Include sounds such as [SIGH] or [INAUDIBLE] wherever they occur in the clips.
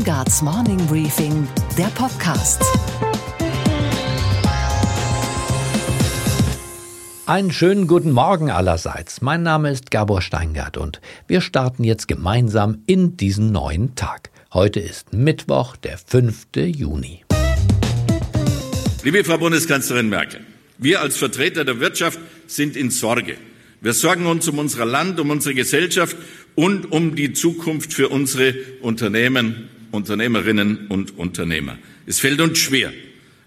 Steingarts Morning Briefing, der Podcast. Einen schönen guten Morgen allerseits. Mein Name ist Gabor Steingart und wir starten jetzt gemeinsam in diesen neuen Tag. Heute ist Mittwoch, der 5. Juni. Liebe Frau Bundeskanzlerin Merkel, wir als Vertreter der Wirtschaft sind in Sorge. Wir sorgen uns um unser Land, um unsere Gesellschaft und um die Zukunft für unsere Unternehmen, Unternehmerinnen und Unternehmer. Es fällt uns schwer,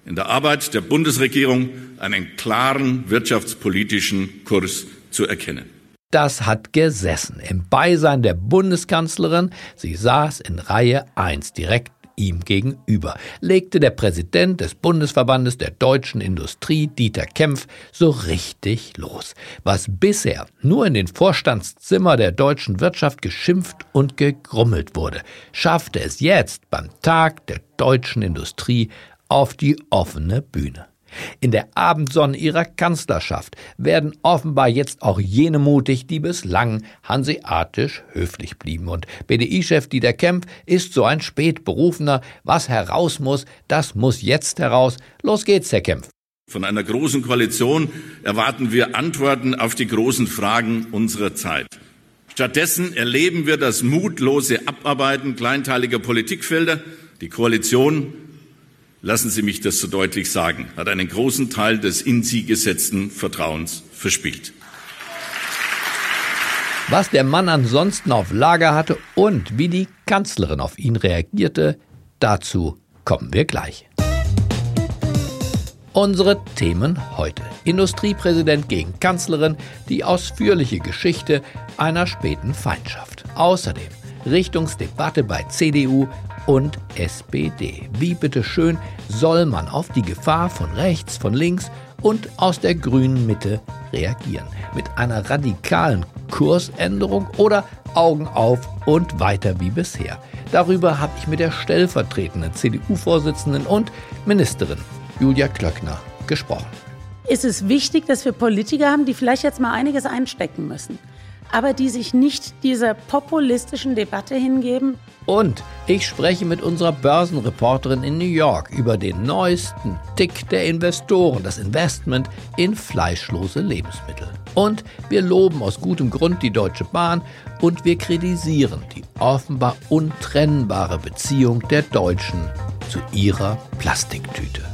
in der Arbeit der Bundesregierung einen klaren wirtschaftspolitischen Kurs zu erkennen. Das hat gesessen im Beisein der Bundeskanzlerin. Sie saß in Reihe 1 direkt ihm gegenüber, legte der Präsident des Bundesverbandes der deutschen Industrie, Dieter Kempf, so richtig los. Was bisher nur in den Vorstandszimmer der deutschen Wirtschaft geschimpft und gegrummelt wurde, schaffte es jetzt beim Tag der deutschen Industrie auf die offene Bühne. In der Abendsonne ihrer Kanzlerschaft werden offenbar jetzt auch jene mutig, die bislang hanseatisch höflich blieben. Und BDI-Chef Dieter Kempf ist so ein Spätberufener. Was heraus muss, das muss jetzt heraus. Los geht's, Herr Kempf. Von einer großen Koalition erwarten wir Antworten auf die großen Fragen unserer Zeit. Stattdessen erleben wir das mutlose Abarbeiten kleinteiliger Politikfelder. Die Koalition lassen Sie mich das so deutlich sagen, hat einen großen Teil des in sie gesetzten Vertrauens verspielt. Was der Mann ansonsten auf Lager hatte und wie die Kanzlerin auf ihn reagierte, dazu kommen wir gleich. Unsere Themen heute. Industriepräsident gegen Kanzlerin, die ausführliche Geschichte einer späten Feindschaft. Außerdem Richtungsdebatte bei CDU und SPD. Wie bitteschön soll man auf die Gefahr von rechts, von links und aus der grünen Mitte reagieren? Mit einer radikalen Kursänderung oder Augen auf und weiter wie bisher? Darüber habe ich mit der stellvertretenden CDU-Vorsitzenden und Ministerin Julia Klöckner gesprochen. Ist es wichtig, dass wir Politiker haben, die vielleicht jetzt mal einiges einstecken müssen, aber die sich nicht dieser populistischen Debatte hingeben? Und ich spreche mit unserer Börsenreporterin in New York über den neuesten Tick der Investoren, das Investment in fleischlose Lebensmittel. Und wir loben aus gutem Grund die Deutsche Bahn und wir kritisieren die offenbar untrennbare Beziehung der Deutschen zu ihrer Plastiktüte.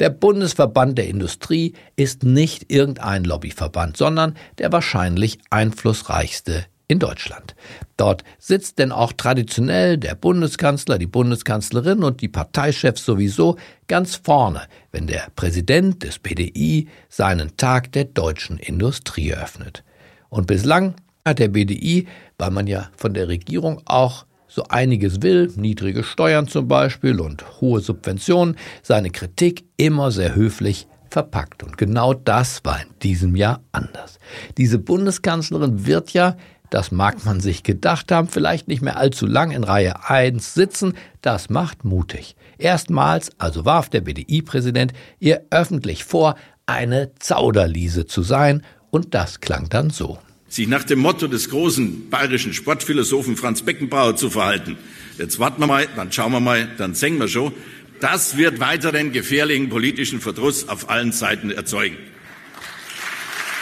Der Bundesverband der Industrie ist nicht irgendein Lobbyverband, sondern der wahrscheinlich einflussreichste in Deutschland. Dort sitzt denn auch traditionell der Bundeskanzler, die Bundeskanzlerin und die Parteichefs sowieso ganz vorne, wenn der Präsident des BDI seinen Tag der deutschen Industrie eröffnet. Und bislang hat der BDI, weil man ja von der Regierung auch so einiges will, niedrige Steuern zum Beispiel und hohe Subventionen, seine Kritik immer sehr höflich verpackt. Und genau das war in diesem Jahr anders. Diese Bundeskanzlerin wird ja das mag man sich gedacht haben, vielleicht nicht mehr allzu lang in Reihe 1 sitzen, das macht mutig. Erstmals also warf der BDI-Präsident ihr öffentlich vor, eine Zauderliese zu sein, und das klang dann so. Sich nach dem Motto des großen bayerischen Sportphilosophen Franz Beckenbauer zu verhalten. Jetzt warten wir mal, dann schauen wir mal, dann singen wir schon. Das wird weiteren gefährlichen politischen Verdruss auf allen Seiten erzeugen.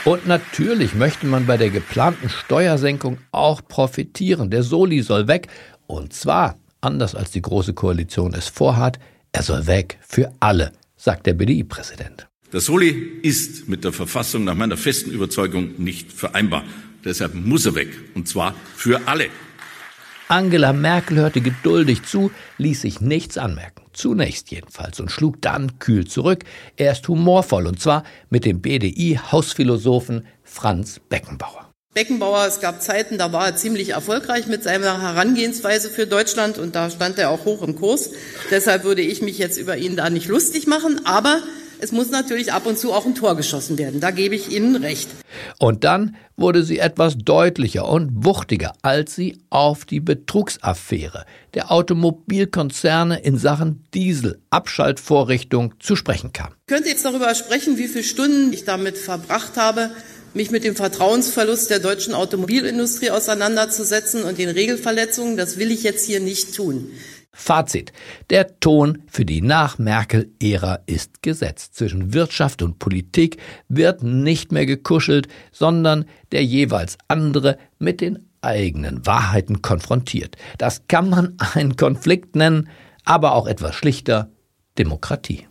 Und natürlich möchte man bei der geplanten Steuersenkung auch profitieren. Der Soli soll weg. Und zwar, anders als die Große Koalition es vorhat, er soll weg für alle, sagt der BDI-Präsident. Der Soli ist mit der Verfassung nach meiner festen Überzeugung nicht vereinbar. Deshalb muss er weg. Und zwar für alle. Angela Merkel hörte geduldig zu, ließ sich nichts anmerken zunächst jedenfalls, und schlug dann kühl zurück. Er ist humorvoll, und zwar mit dem BDI-Hausphilosophen Franz Beckenbauer. Beckenbauer, es gab Zeiten, da war er ziemlich erfolgreich mit seiner Herangehensweise für Deutschland und da stand er auch hoch im Kurs. Deshalb würde ich mich jetzt über ihn da nicht lustig machen, aber es muss natürlich ab und zu auch ein Tor geschossen werden. Da gebe ich Ihnen recht. Und dann wurde sie etwas deutlicher und wuchtiger, als sie auf die Betrugsaffäre der Automobilkonzerne in Sachen Dieselabschaltvorrichtung zu sprechen kam. Ich könnte jetzt darüber sprechen, wie viele Stunden ich damit verbracht habe, mich mit dem Vertrauensverlust der deutschen Automobilindustrie auseinanderzusetzen und den Regelverletzungen. Das will ich jetzt hier nicht tun. Fazit. Der Ton für die Nach-Merkel-Ära ist gesetzt. Zwischen Wirtschaft und Politik wird nicht mehr gekuschelt, sondern der jeweils andere mit den eigenen Wahrheiten konfrontiert. Das kann man [LAUGHS] einen Konflikt nennen, aber auch etwas schlichter Demokratie.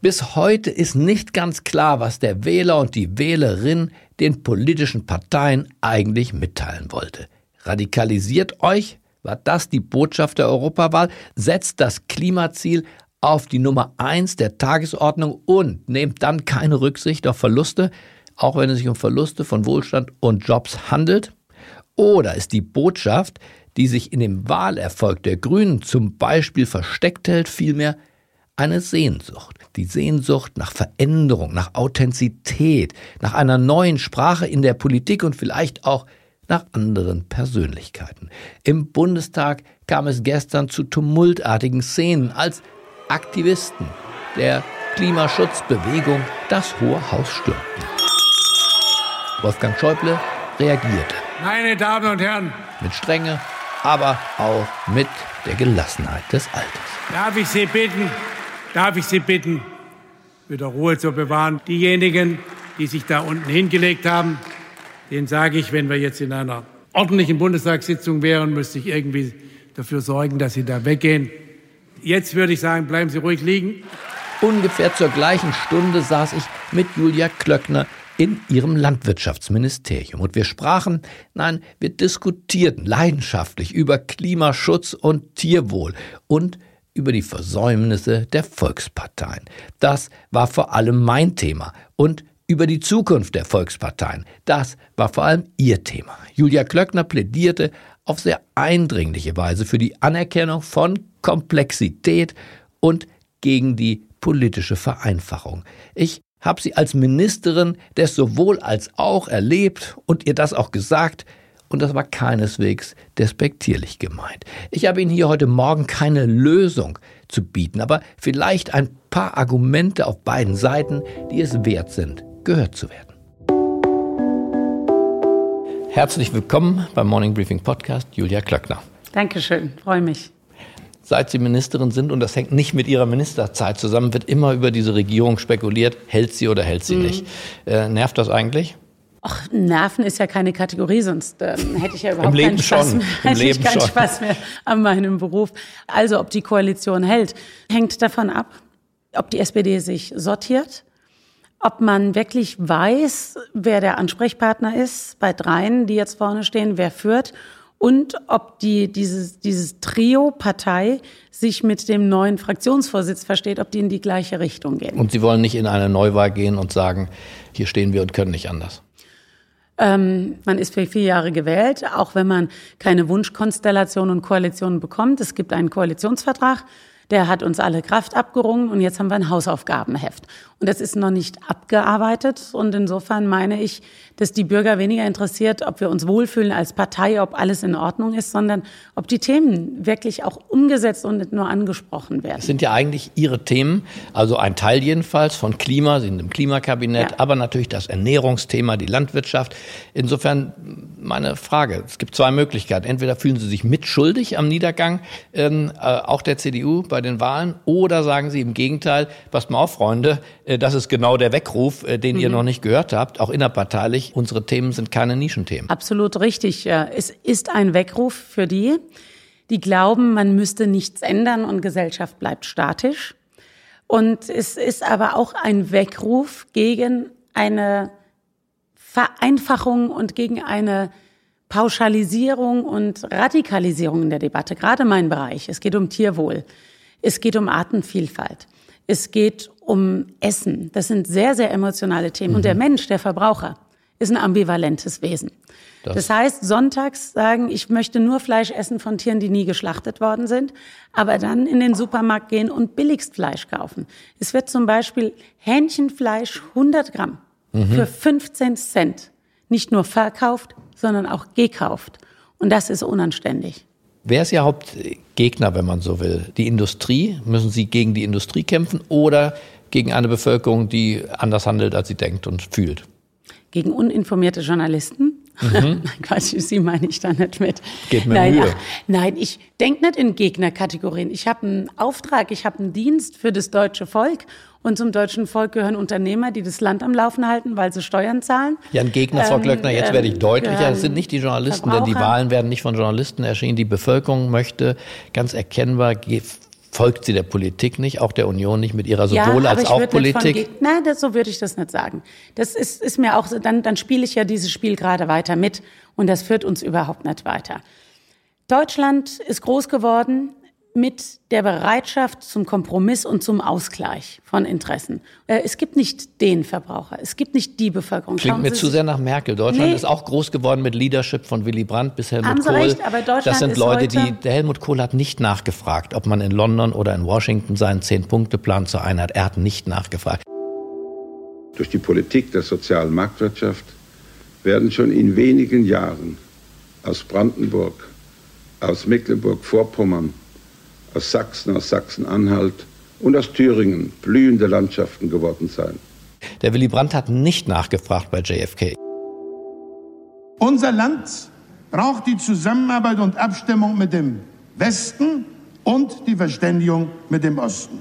Bis heute ist nicht ganz klar, was der Wähler und die Wählerin den politischen Parteien eigentlich mitteilen wollte. Radikalisiert euch? War das die Botschaft der Europawahl? Setzt das Klimaziel auf die Nummer eins der Tagesordnung und nehmt dann keine Rücksicht auf Verluste, auch wenn es sich um Verluste von Wohlstand und Jobs handelt? Oder ist die Botschaft, die sich in dem Wahlerfolg der Grünen zum Beispiel versteckt hält, vielmehr eine Sehnsucht. Die Sehnsucht nach Veränderung, nach Authentizität, nach einer neuen Sprache in der Politik und vielleicht auch nach anderen Persönlichkeiten. Im Bundestag kam es gestern zu tumultartigen Szenen, als Aktivisten der Klimaschutzbewegung das Hohe Haus stürmten. Wolfgang Schäuble reagierte. Meine Damen und Herren. Mit Strenge, aber auch mit der Gelassenheit des Alters. Darf ich Sie bitten, darf ich Sie bitten, wieder Ruhe zu bewahren. Diejenigen, die sich da unten hingelegt haben, den sage ich, wenn wir jetzt in einer ordentlichen Bundestagssitzung wären, müsste ich irgendwie dafür sorgen, dass Sie da weggehen. Jetzt würde ich sagen, bleiben Sie ruhig liegen. Ungefähr zur gleichen Stunde saß ich mit Julia Klöckner in ihrem Landwirtschaftsministerium. Und wir sprachen, nein, wir diskutierten leidenschaftlich über Klimaschutz und Tierwohl und über die Versäumnisse der Volksparteien. Das war vor allem mein Thema. Und über die Zukunft der Volksparteien. Das war vor allem ihr Thema. Julia Klöckner plädierte auf sehr eindringliche Weise für die Anerkennung von Komplexität und gegen die politische Vereinfachung. Ich habe sie als Ministerin des sowohl als auch erlebt und ihr das auch gesagt, und das war keineswegs despektierlich gemeint. Ich habe Ihnen hier heute Morgen keine Lösung zu bieten, aber vielleicht ein paar Argumente auf beiden Seiten, die es wert sind, gehört zu werden. Herzlich willkommen beim Morning Briefing Podcast, Julia Klöckner. Dankeschön, freue mich. Seit Sie Ministerin sind, und das hängt nicht mit Ihrer Ministerzeit zusammen, wird immer über diese Regierung spekuliert, hält sie oder hält sie mhm. nicht. Äh, nervt das eigentlich? Ach, Nerven ist ja keine Kategorie, sonst ähm, hätte ich ja überhaupt Im Leben keinen Spaß schon. mehr. Im [LAUGHS] hätte Leben ich keinen schon. Spaß mehr an meinem Beruf. Also, ob die Koalition hält, hängt davon ab, ob die SPD sich sortiert, ob man wirklich weiß, wer der Ansprechpartner ist bei dreien, die jetzt vorne stehen, wer führt und ob die, dieses, dieses Trio Partei sich mit dem neuen Fraktionsvorsitz versteht, ob die in die gleiche Richtung gehen. Und Sie wollen nicht in eine Neuwahl gehen und sagen, hier stehen wir und können nicht anders. Ähm, man ist für vier Jahre gewählt, auch wenn man keine Wunschkonstellation und Koalitionen bekommt. Es gibt einen Koalitionsvertrag. Der hat uns alle Kraft abgerungen und jetzt haben wir ein Hausaufgabenheft. Und das ist noch nicht abgearbeitet. Und insofern meine ich, dass die Bürger weniger interessiert, ob wir uns wohlfühlen als Partei, ob alles in Ordnung ist, sondern ob die Themen wirklich auch umgesetzt und nicht nur angesprochen werden. Das sind ja eigentlich Ihre Themen, also ein Teil jedenfalls von Klima, Sie sind im Klimakabinett, ja. aber natürlich das Ernährungsthema, die Landwirtschaft. Insofern meine Frage, es gibt zwei Möglichkeiten. Entweder fühlen Sie sich mitschuldig am Niedergang, ähm, äh, auch der CDU bei den Wahlen, oder sagen Sie im Gegenteil, passt mal auf, Freunde, äh, das ist genau der Weckruf, äh, den mhm. ihr noch nicht gehört habt, auch innerparteilich unsere Themen sind keine Nischenthemen. Absolut richtig. Es ist ein Weckruf für die, die glauben, man müsste nichts ändern und Gesellschaft bleibt statisch. Und es ist aber auch ein Weckruf gegen eine Vereinfachung und gegen eine Pauschalisierung und Radikalisierung in der Debatte, gerade mein Bereich. Es geht um Tierwohl. Es geht um Artenvielfalt. Es geht um Essen. Das sind sehr, sehr emotionale Themen. Mhm. Und der Mensch, der Verbraucher, ist ein ambivalentes Wesen. Das, das, heißt, sonntags sagen, ich möchte nur Fleisch essen von Tieren, die nie geschlachtet worden sind, aber dann in den Supermarkt gehen und billigst Fleisch kaufen. Es wird zum Beispiel Hähnchenfleisch 100 Gramm mhm. für 15 Cent nicht nur verkauft, sondern auch gekauft. Und das ist unanständig. Wer ist Ihr Hauptgegner, wenn man so will? Die Industrie? Müssen Sie gegen die Industrie kämpfen oder gegen eine Bevölkerung, die anders handelt, als sie denkt und fühlt. Gegen uninformierte Journalisten? Mhm. [LAUGHS] nein, Quatsch, Sie meine ich da nicht mit. Geht mir nein, Mühe. Nein, ich denke nicht in Gegnerkategorien. Ich habe einen Auftrag, ich habe einen Dienst für das deutsche Volk. Und zum deutschen Volk gehören Unternehmer, die das Land am Laufen halten, weil sie Steuern zahlen. Ja, ein Gegner, Frau Ähm, Glöckner, jetzt werde ich ähm, deutlicher. Es ähm, sind nicht die Journalisten, denn die. Wahlen werden nicht von Journalisten erschienen. Die Bevölkerung möchte ganz erkennbar, folgt sie der Politik nicht, auch der Union nicht mit ihrer sowohl ja, als auch Politik. Nein, das, so würde ich das nicht sagen. Das ist, ist mir auch so, dann, dann spiele ich ja dieses Spiel gerade weiter mit und das führt uns überhaupt nicht weiter. Deutschland ist groß geworden mit der Bereitschaft zum Kompromiss und zum Ausgleich von Interessen. Äh, Es gibt nicht den Verbraucher, es gibt nicht die Bevölkerung. Klingt Schauen mir Sie zu sehr nach Merkel. Deutschland Nee. ist auch groß geworden mit Leadership von Willy Brandt bis Helmut Haben Sie Kohl. recht, aber Deutschland das sind ist Leute, die der Helmut Kohl hat nicht nachgefragt, ob man in London oder in Washington seinen Zehn-Punkte-Plan zur Einheit. Er hat nicht nachgefragt. Durch die Politik der sozialen Marktwirtschaft werden schon in wenigen Jahren aus Brandenburg, aus Mecklenburg-Vorpommern, aus Sachsen, aus Sachsen-Anhalt und aus Thüringen blühende Landschaften geworden sein. Der Willy Brandt hat nicht nachgefragt bei JFK. Unser Land braucht die Zusammenarbeit und Abstimmung mit dem Westen und die Verständigung mit dem Osten.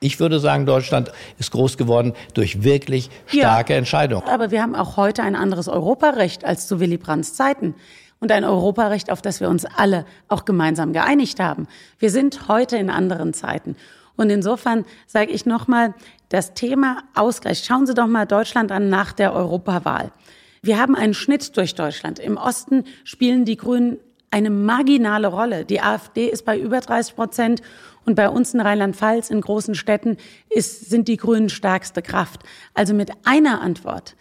Ich würde sagen, Deutschland ist groß geworden durch wirklich starke Ja. Entscheidungen. Aber wir haben auch heute ein anderes Europarecht als zu Willy Brandts Zeiten. Und ein Europarecht, auf das wir uns alle auch gemeinsam geeinigt haben. Wir sind heute in anderen Zeiten. Und insofern sage ich nochmal, das Thema Ausgleich. Schauen Sie doch mal Deutschland an nach der Europawahl. Wir haben einen Schnitt durch Deutschland. Im Osten spielen die Grünen eine marginale Rolle. Die AfD ist bei über 30 Prozent und bei uns in Rheinland-Pfalz, in großen Städten, ist, sind die Grünen stärkste Kraft. Also mit einer Antwort,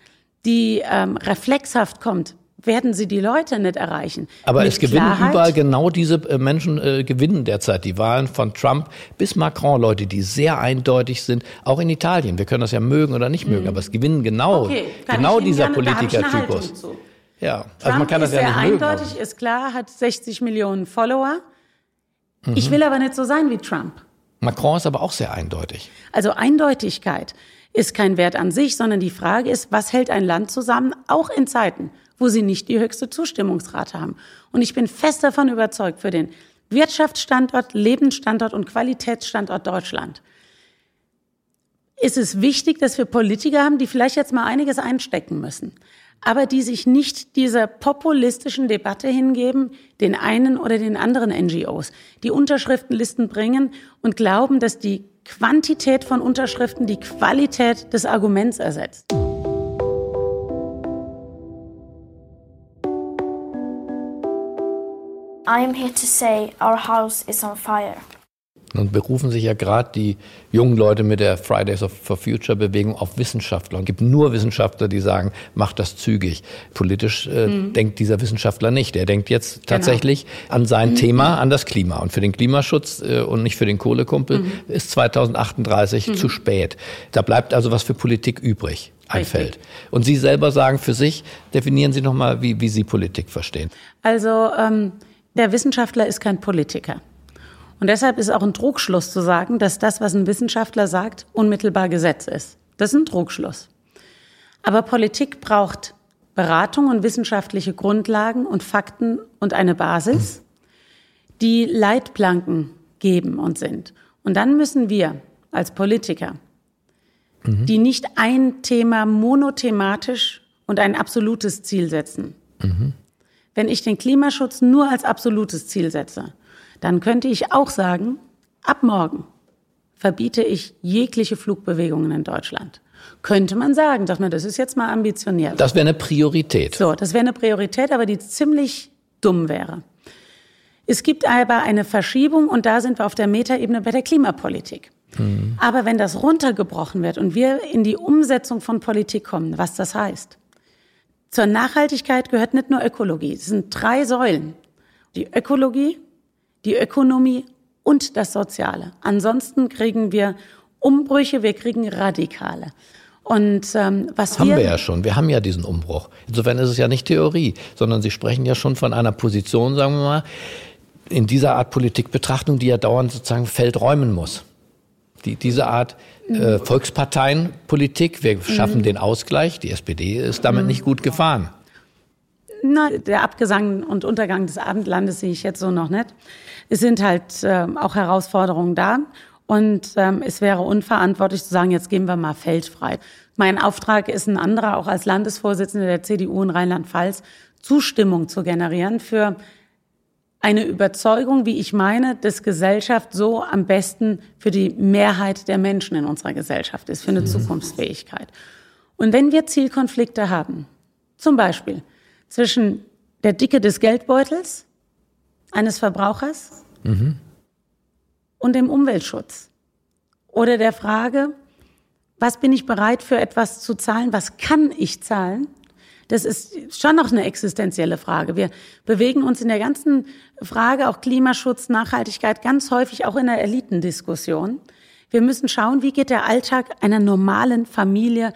die ähm, reflexhaft kommt, werden sie die Leute nicht erreichen. Aber mit es gewinnen Klarheit, überall genau diese äh, Menschen äh, gewinnen derzeit die Wahlen von Trump bis Macron, Leute, die sehr eindeutig sind, auch in Italien. Wir können das ja mögen oder nicht mögen, aber es gewinnen genau, Mhm. Okay, genau dieser Politikertypus. Ja, also Trump man kann das ist ja nicht mögen. eindeutig, aber- ist klar, hat 60 Millionen Follower. Mhm. Ich will aber nicht so sein wie Trump. Macron ist aber auch sehr eindeutig. Also Eindeutigkeit ist kein Wert an sich, sondern die Frage ist, was hält ein Land zusammen, auch in Zeiten, wo sie nicht die höchste Zustimmungsrate haben. Und ich bin fest davon überzeugt, für den Wirtschaftsstandort, Lebensstandort und Qualitätsstandort Deutschland ist es wichtig, dass wir Politiker haben, die vielleicht jetzt mal einiges einstecken müssen, aber die sich nicht dieser populistischen Debatte hingeben, den einen oder den anderen NGOs, die Unterschriftenlisten bringen und glauben, dass die Quantität von Unterschriften die Qualität des Arguments ersetzt. I am here to say our house is on fire. Nun berufen sich ja gerade die jungen Leute mit der Fridays for Future Bewegung auf Wissenschaftler. Und es gibt nur Wissenschaftler, die sagen, macht das zügig. Politisch äh, denkt dieser Wissenschaftler nicht. Er denkt jetzt tatsächlich an sein Thema, an das Klima. Und für den Klimaschutz äh, und nicht für den Kohlekumpel ist 2038 zu spät. Da bleibt also was für Politik übrig. Ein Richtig. Feld. Und Sie selber sagen für sich, definieren Sie nochmal, wie, wie Sie Politik verstehen. Also ähm, der Wissenschaftler ist kein Politiker. Und deshalb ist auch ein Trugschluss zu sagen, dass das, was ein Wissenschaftler sagt, unmittelbar Gesetz ist. Das ist ein Trugschluss. Aber Politik braucht Beratung und wissenschaftliche Grundlagen und Fakten und eine Basis, die Leitplanken geben und sind. Und dann müssen wir als Politiker, die nicht ein Thema monothematisch und ein absolutes Ziel setzen, wenn ich den Klimaschutz nur als absolutes Ziel setze, dann könnte ich auch sagen, ab morgen verbiete ich jegliche Flugbewegungen in Deutschland. Könnte man sagen, dass man, das ist jetzt mal ambitioniert. Das wäre eine Priorität. So, das wäre eine Priorität, aber die ziemlich dumm wäre. Es gibt aber eine Verschiebung und da sind wir auf der Metaebene bei der Klimapolitik. Aber wenn das runtergebrochen wird und wir in die Umsetzung von Politik kommen, was das heißt, zur Nachhaltigkeit gehört nicht nur Ökologie. Es sind drei Säulen. Die Ökologie, die Ökonomie und das Soziale. Ansonsten kriegen wir Umbrüche, wir kriegen Radikale. Und ähm, was Haben wir, wir ja schon. Wir haben ja diesen Umbruch. Insofern ist es ja nicht Theorie, sondern Sie sprechen ja schon von einer Position, sagen wir mal, in dieser Art Politikbetrachtung, die ja dauernd sozusagen Feld räumen muss. Die, diese Art äh, Volksparteienpolitik, wir schaffen mhm. den Ausgleich, die SPD ist damit mhm. nicht gut gefahren. Na, der Abgesang und Untergang des Abendlandes sehe ich jetzt so noch nicht. Es sind halt äh, auch Herausforderungen da. Und ähm, es wäre unverantwortlich zu sagen, jetzt geben wir mal feldfrei. Mein Auftrag ist ein anderer, auch als Landesvorsitzende der CDU in Rheinland-Pfalz, Zustimmung zu generieren für eine Überzeugung, wie ich meine, dass Gesellschaft so am besten für die Mehrheit der Menschen in unserer Gesellschaft ist, für eine mhm. Zukunftsfähigkeit. Und wenn wir Zielkonflikte haben, zum Beispiel zwischen der Dicke des Geldbeutels eines Verbrauchers mhm. und dem Umweltschutz oder der Frage, was bin ich bereit für etwas zu zahlen, was kann ich zahlen, das ist schon noch eine existenzielle Frage. Wir bewegen uns in der ganzen Frage auch Klimaschutz, Nachhaltigkeit ganz häufig auch in der Elitendiskussion. Wir müssen schauen, wie geht der Alltag einer normalen Familie,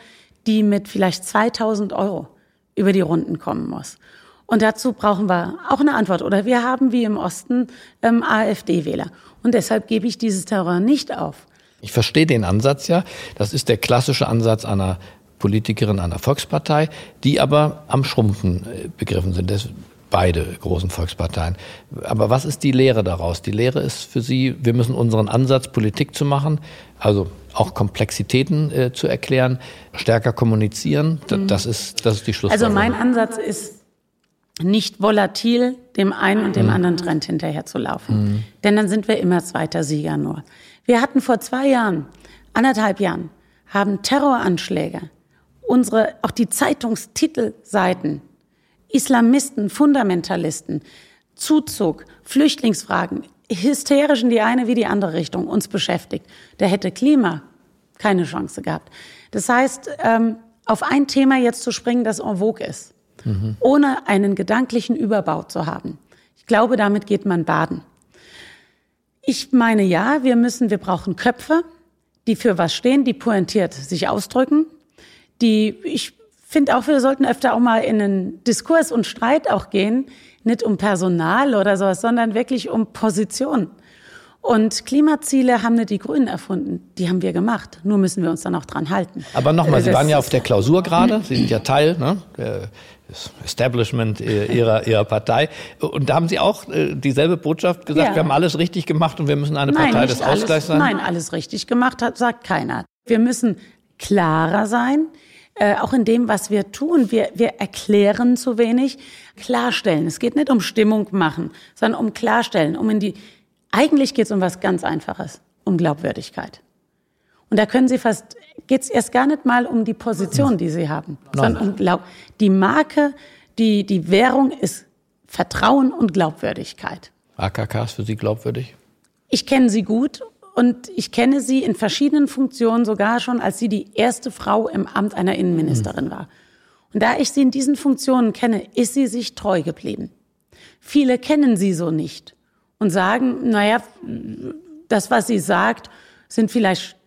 die mit vielleicht 2000 Euro über die Runden kommen muss. Und dazu brauchen wir auch eine Antwort. Oder wir haben wie im Osten ähm, AfD-Wähler. Und deshalb gebe ich dieses Terror nicht auf. Ich verstehe den Ansatz ja. Das ist der klassische Ansatz einer Politikerin einer Volkspartei, die aber am Schrumpfen äh, begriffen sind. Das, beide großen Volksparteien. Aber was ist die Lehre daraus? Die Lehre ist für Sie, wir müssen unseren Ansatz, Politik zu machen, also auch Komplexitäten äh, zu erklären, stärker kommunizieren. Mhm. das, ist, das ist die Schlussfolgerung. Also mein Ansatz ist, nicht volatil dem einen und dem mhm. anderen Trend hinterher zu laufen. Mhm. Denn dann sind wir immer zweiter Sieger nur. Wir hatten vor zwei Jahren, anderthalb Jahren, haben Terroranschläge unsere, auch die Zeitungstitelseiten, Islamisten, Fundamentalisten, Zuzug, Flüchtlingsfragen, hysterisch in die eine wie die andere Richtung uns beschäftigt. Da hätte Klima keine Chance gehabt. Das heißt, ähm, auf ein Thema jetzt zu springen, das en vogue ist, mhm. ohne einen gedanklichen Überbau zu haben. Ich glaube, damit geht man baden. Ich meine ja, wir müssen, wir brauchen Köpfe, die für was stehen, die pointiert sich ausdrücken, die, ich finde auch, wir sollten öfter auch mal in einen Diskurs und Streit auch gehen, nicht um Personal oder sowas, sondern wirklich um Position. Und Klimaziele haben nicht die Grünen erfunden, die haben wir gemacht. Nur müssen wir uns dann auch dran halten. Aber nochmal, Sie waren ja auf der Klausur gerade, Sie sind ja Teil ne, des Establishment ihrer, ihrer Partei. Und da haben Sie auch äh, dieselbe Botschaft gesagt, ja. wir haben alles richtig gemacht und wir müssen eine Partei des Ausgleichs sein? Nein, alles richtig gemacht hat, sagt keiner. Wir müssen klarer sein, äh, auch in dem, was wir tun. Wir, wir erklären zu wenig, klarstellen. Es geht nicht um Stimmung machen, sondern um klarstellen, um in die, eigentlich geht es um was ganz Einfaches, um Glaubwürdigkeit. Und da können Sie fast, geht es erst gar nicht mal um die Position, die Sie haben, Nein. sondern um Glaub. Die Marke, die, die Währung ist Vertrauen und Glaubwürdigkeit. AKK ist für Sie glaubwürdig? Ich kenne sie gut und ich kenne sie in verschiedenen Funktionen sogar schon, als sie die erste Frau im Amt einer Innenministerin mhm. war. Und da ich sie in diesen Funktionen kenne, ist sie sich treu geblieben. Viele kennen sie so nicht und sagen, naja, das, was sie sagt, sind vielleicht,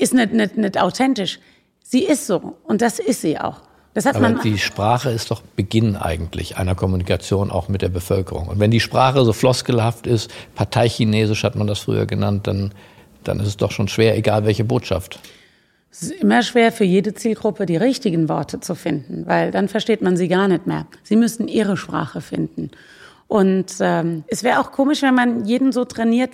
ist nicht, nicht, nicht authentisch. Sie ist so und das ist sie auch. Aber die Sprache ist doch Beginn eigentlich einer Kommunikation auch mit der Bevölkerung. Und wenn die Sprache so floskelhaft ist, Parteichinesisch hat man das früher genannt, dann, dann ist es doch schon schwer, egal welche Botschaft. Es ist immer schwer für jede Zielgruppe die richtigen Worte zu finden, weil dann versteht man sie gar nicht mehr. Sie müssen ihre Sprache finden. Und ähm, es wäre auch komisch, wenn man jeden so trainiert,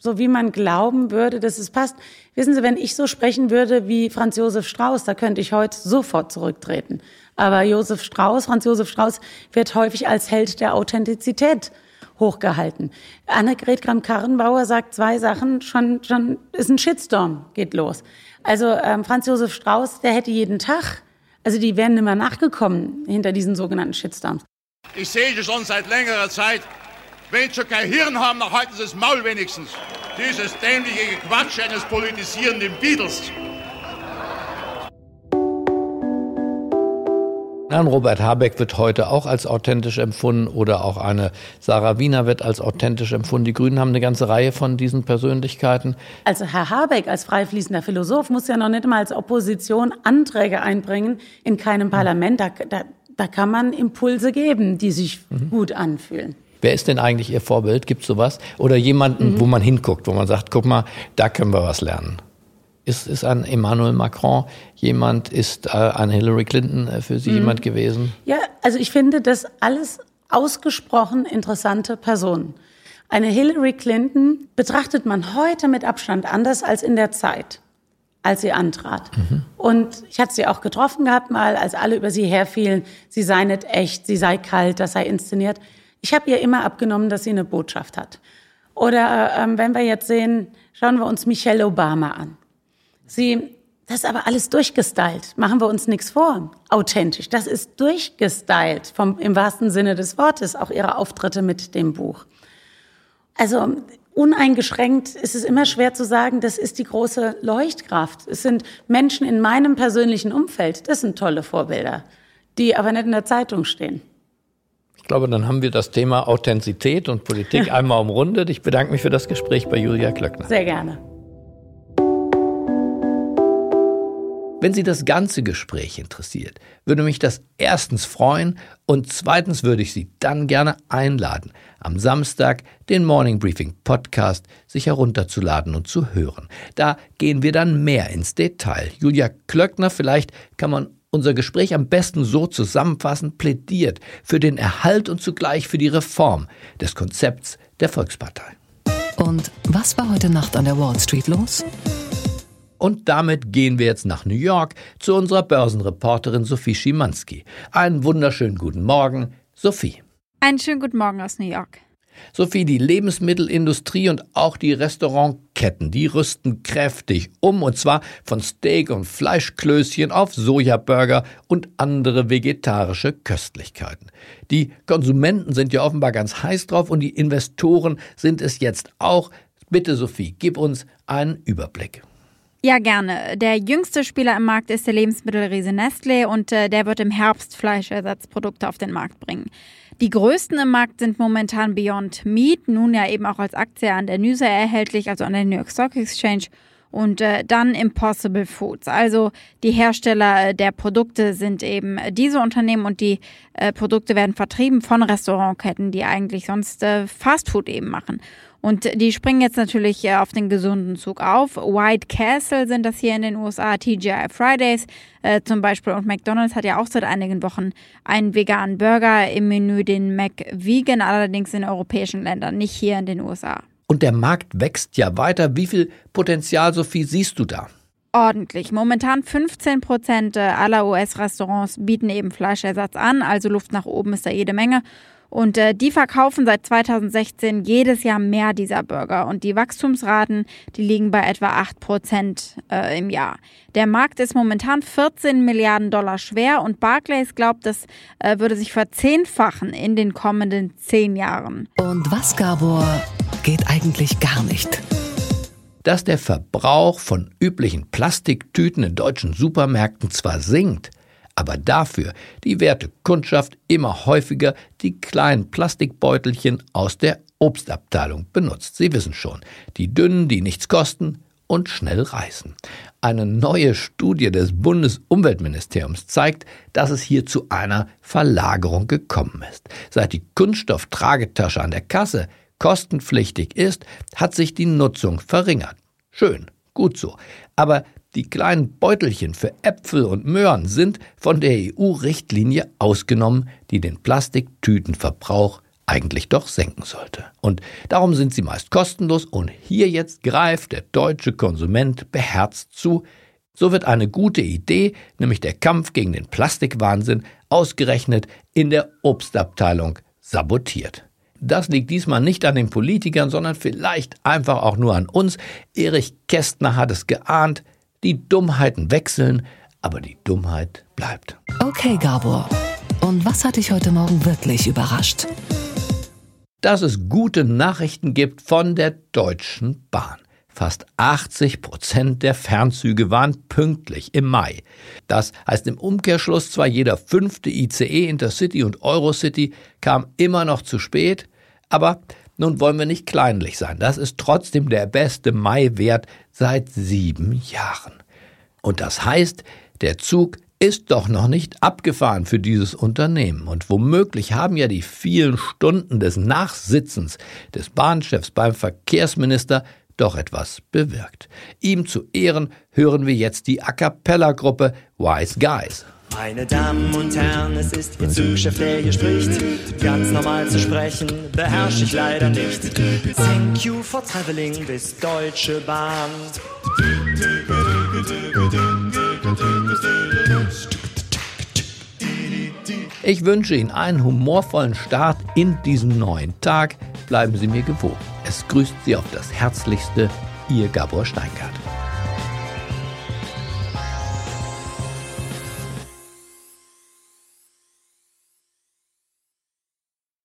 so wie man glauben würde, dass es passt. Wissen Sie, wenn ich so sprechen würde wie Franz Josef Strauß, da könnte ich heute sofort zurücktreten. Aber Josef Strauß, Franz Josef Strauß wird häufig als Held der Authentizität hochgehalten. Annegret Kramp-Karrenbauer sagt zwei Sachen, schon, schon ist ein Shitstorm, geht los. Also ähm, Franz Josef Strauß, der hätte jeden Tag, also die wären nimmer nachgekommen hinter diesen sogenannten Shitstorms. Ich sehe schon seit längerer Zeit, wenn schon kein Hirn haben, dann halten sie das Maul wenigstens. Dieses dämliche Quatsch eines politisierenden Beatles. Herrn Robert Habeck wird heute auch als authentisch empfunden oder auch eine Sarah Wiener wird als authentisch empfunden. Die Grünen haben eine ganze Reihe von diesen Persönlichkeiten. Also Herr Habeck als freifließender Philosoph muss ja noch nicht mal als Opposition Anträge einbringen in keinem Parlament. Da, da, da kann man Impulse geben, die sich mhm. gut anfühlen. Wer ist denn eigentlich Ihr Vorbild? Gibt es sowas? Oder jemanden, mhm. wo man hinguckt, wo man sagt, guck mal, da können wir was lernen? Ist, ist ein Emmanuel Macron jemand, ist äh, eine Hillary Clinton äh, für Sie mhm. jemand gewesen? Ja, also ich finde das alles ausgesprochen interessante Personen. Eine Hillary Clinton betrachtet man heute mit Abstand anders als in der Zeit, als sie antrat. Mhm. Und ich hatte sie auch getroffen gehabt mal, als alle über sie herfielen, sie sei nicht echt, sie sei kalt, das sei inszeniert. Ich habe ihr immer abgenommen, dass sie eine Botschaft hat. Oder ähm, wenn wir jetzt sehen, schauen wir uns Michelle Obama an. Sie, das ist aber alles durchgestylt. Machen wir uns nichts vor. Authentisch. Das ist durchgestylt vom, im wahrsten Sinne des Wortes. Auch ihre Auftritte mit dem Buch. Also, uneingeschränkt ist es immer schwer zu sagen, das ist die große Leuchtkraft. Es sind Menschen in meinem persönlichen Umfeld. Das sind tolle Vorbilder, die aber nicht in der Zeitung stehen. Ich glaube, dann haben wir das Thema Authentizität und Politik [LAUGHS] einmal umrundet. Ich bedanke mich für das Gespräch bei Julia Klöckner. Sehr gerne. Wenn Sie das ganze Gespräch interessiert, würde mich das erstens freuen und zweitens würde ich Sie dann gerne einladen, am Samstag den Morning Briefing Podcast sich herunterzuladen und zu hören. Da gehen wir dann mehr ins Detail. Julia Klöckner, vielleicht kann man unser Gespräch am besten so zusammenfassen, plädiert für den Erhalt und zugleich für die Reform des Konzepts der Volkspartei. Und was war heute Nacht an der Wall Street los? Und damit gehen wir jetzt nach New York zu unserer Börsenreporterin Sophie Schimanski. Einen wunderschönen guten Morgen, Sophie. Einen schönen guten Morgen aus New York. Sophie, die Lebensmittelindustrie und auch die Restaurantketten, die rüsten kräftig um und zwar von Steak und Fleischklößchen auf Sojaburger und andere vegetarische Köstlichkeiten. Die Konsumenten sind ja offenbar ganz heiß drauf und die Investoren sind es jetzt auch. Bitte, Sophie, gib uns einen Überblick. Ja, gerne. Der jüngste Spieler im Markt ist der Lebensmittelriese Nestlé und äh, der wird im Herbst Fleischersatzprodukte auf den Markt bringen. Die größten im Markt sind momentan Beyond Meat, nun ja eben auch als Aktie an der NYSE erhältlich, also an der New York Stock Exchange. Und äh, dann Impossible Foods. Also die Hersteller äh, der Produkte sind eben diese Unternehmen und die äh, Produkte werden vertrieben von Restaurantketten, die eigentlich sonst äh, Fastfood eben machen. Und die springen jetzt natürlich äh, auf den gesunden Zug auf. White Castle sind das hier in den USA, TGI Fridays äh, zum Beispiel. Und McDonald's hat ja auch seit einigen Wochen einen veganen Burger im Menü, den McVegan, allerdings in europäischen Ländern, nicht hier in den USA. Und der Markt wächst ja weiter. Wie viel Potenzial, Sophie, siehst du da? ordentlich. Momentan 15 Prozent aller US-Restaurants bieten eben Fleischersatz an, also Luft nach oben ist da jede Menge. Und äh, die verkaufen seit 2016 jedes Jahr mehr dieser Burger. Und die Wachstumsraten, die liegen bei etwa 8 Prozent äh, im Jahr. Der Markt ist momentan 14 Milliarden Dollar schwer und Barclays glaubt, das äh, würde sich verzehnfachen in den kommenden zehn Jahren. Und was, Gabor, geht eigentlich gar nicht? Dass der Verbrauch von üblichen Plastiktüten in deutschen Supermärkten zwar sinkt, aber dafür die werte Kundschaft immer häufiger die kleinen Plastikbeutelchen aus der Obstabteilung benutzt. Sie wissen schon, die dünnen, die nichts kosten und schnell reißen. Eine neue Studie des Bundesumweltministeriums zeigt, dass es hier zu einer Verlagerung gekommen ist. Seit die Kunststofftragetasche an der Kasse kostenpflichtig ist, hat sich die Nutzung verringert. Schön, gut so. Aber die kleinen Beutelchen für Äpfel und Möhren sind von der EU-Richtlinie ausgenommen, die den Plastiktütenverbrauch eigentlich doch senken sollte. Und darum sind sie meist kostenlos und hier jetzt greift der deutsche Konsument beherzt zu. So wird eine gute Idee, nämlich der Kampf gegen den Plastikwahnsinn, ausgerechnet in der Obstabteilung sabotiert. Das liegt diesmal nicht an den Politikern, sondern vielleicht einfach auch nur an uns. Erich Kästner hat es geahnt, die Dummheiten wechseln, aber die Dummheit bleibt. Okay, Gabor. Und was hat dich heute Morgen wirklich überrascht? Dass es gute Nachrichten gibt von der Deutschen Bahn. Fast 80 Prozent der Fernzüge waren pünktlich im Mai. Das heißt im Umkehrschluss zwar jeder fünfte ICE Intercity und Eurocity kam immer noch zu spät, aber nun wollen wir nicht kleinlich sein. Das ist trotzdem der beste Maiwert seit sieben Jahren. Und das heißt, der Zug ist doch noch nicht abgefahren für dieses Unternehmen. Und womöglich haben ja die vielen Stunden des Nachsitzens des Bahnchefs beim Verkehrsminister doch etwas bewirkt. Ihm zu Ehren hören wir jetzt die A cappella-Gruppe Wise Guys. Meine Damen und Herren, es ist Ihr Zugchef, der hier spricht. Ganz normal zu sprechen, beherrsche ich leider nicht. Thank you for traveling bis Deutsche Bahn. Ich wünsche Ihnen einen humorvollen Start in diesen neuen Tag. Bleiben Sie mir gewogen. Es grüßt Sie auf das Herzlichste, Ihr Gabor Steingart.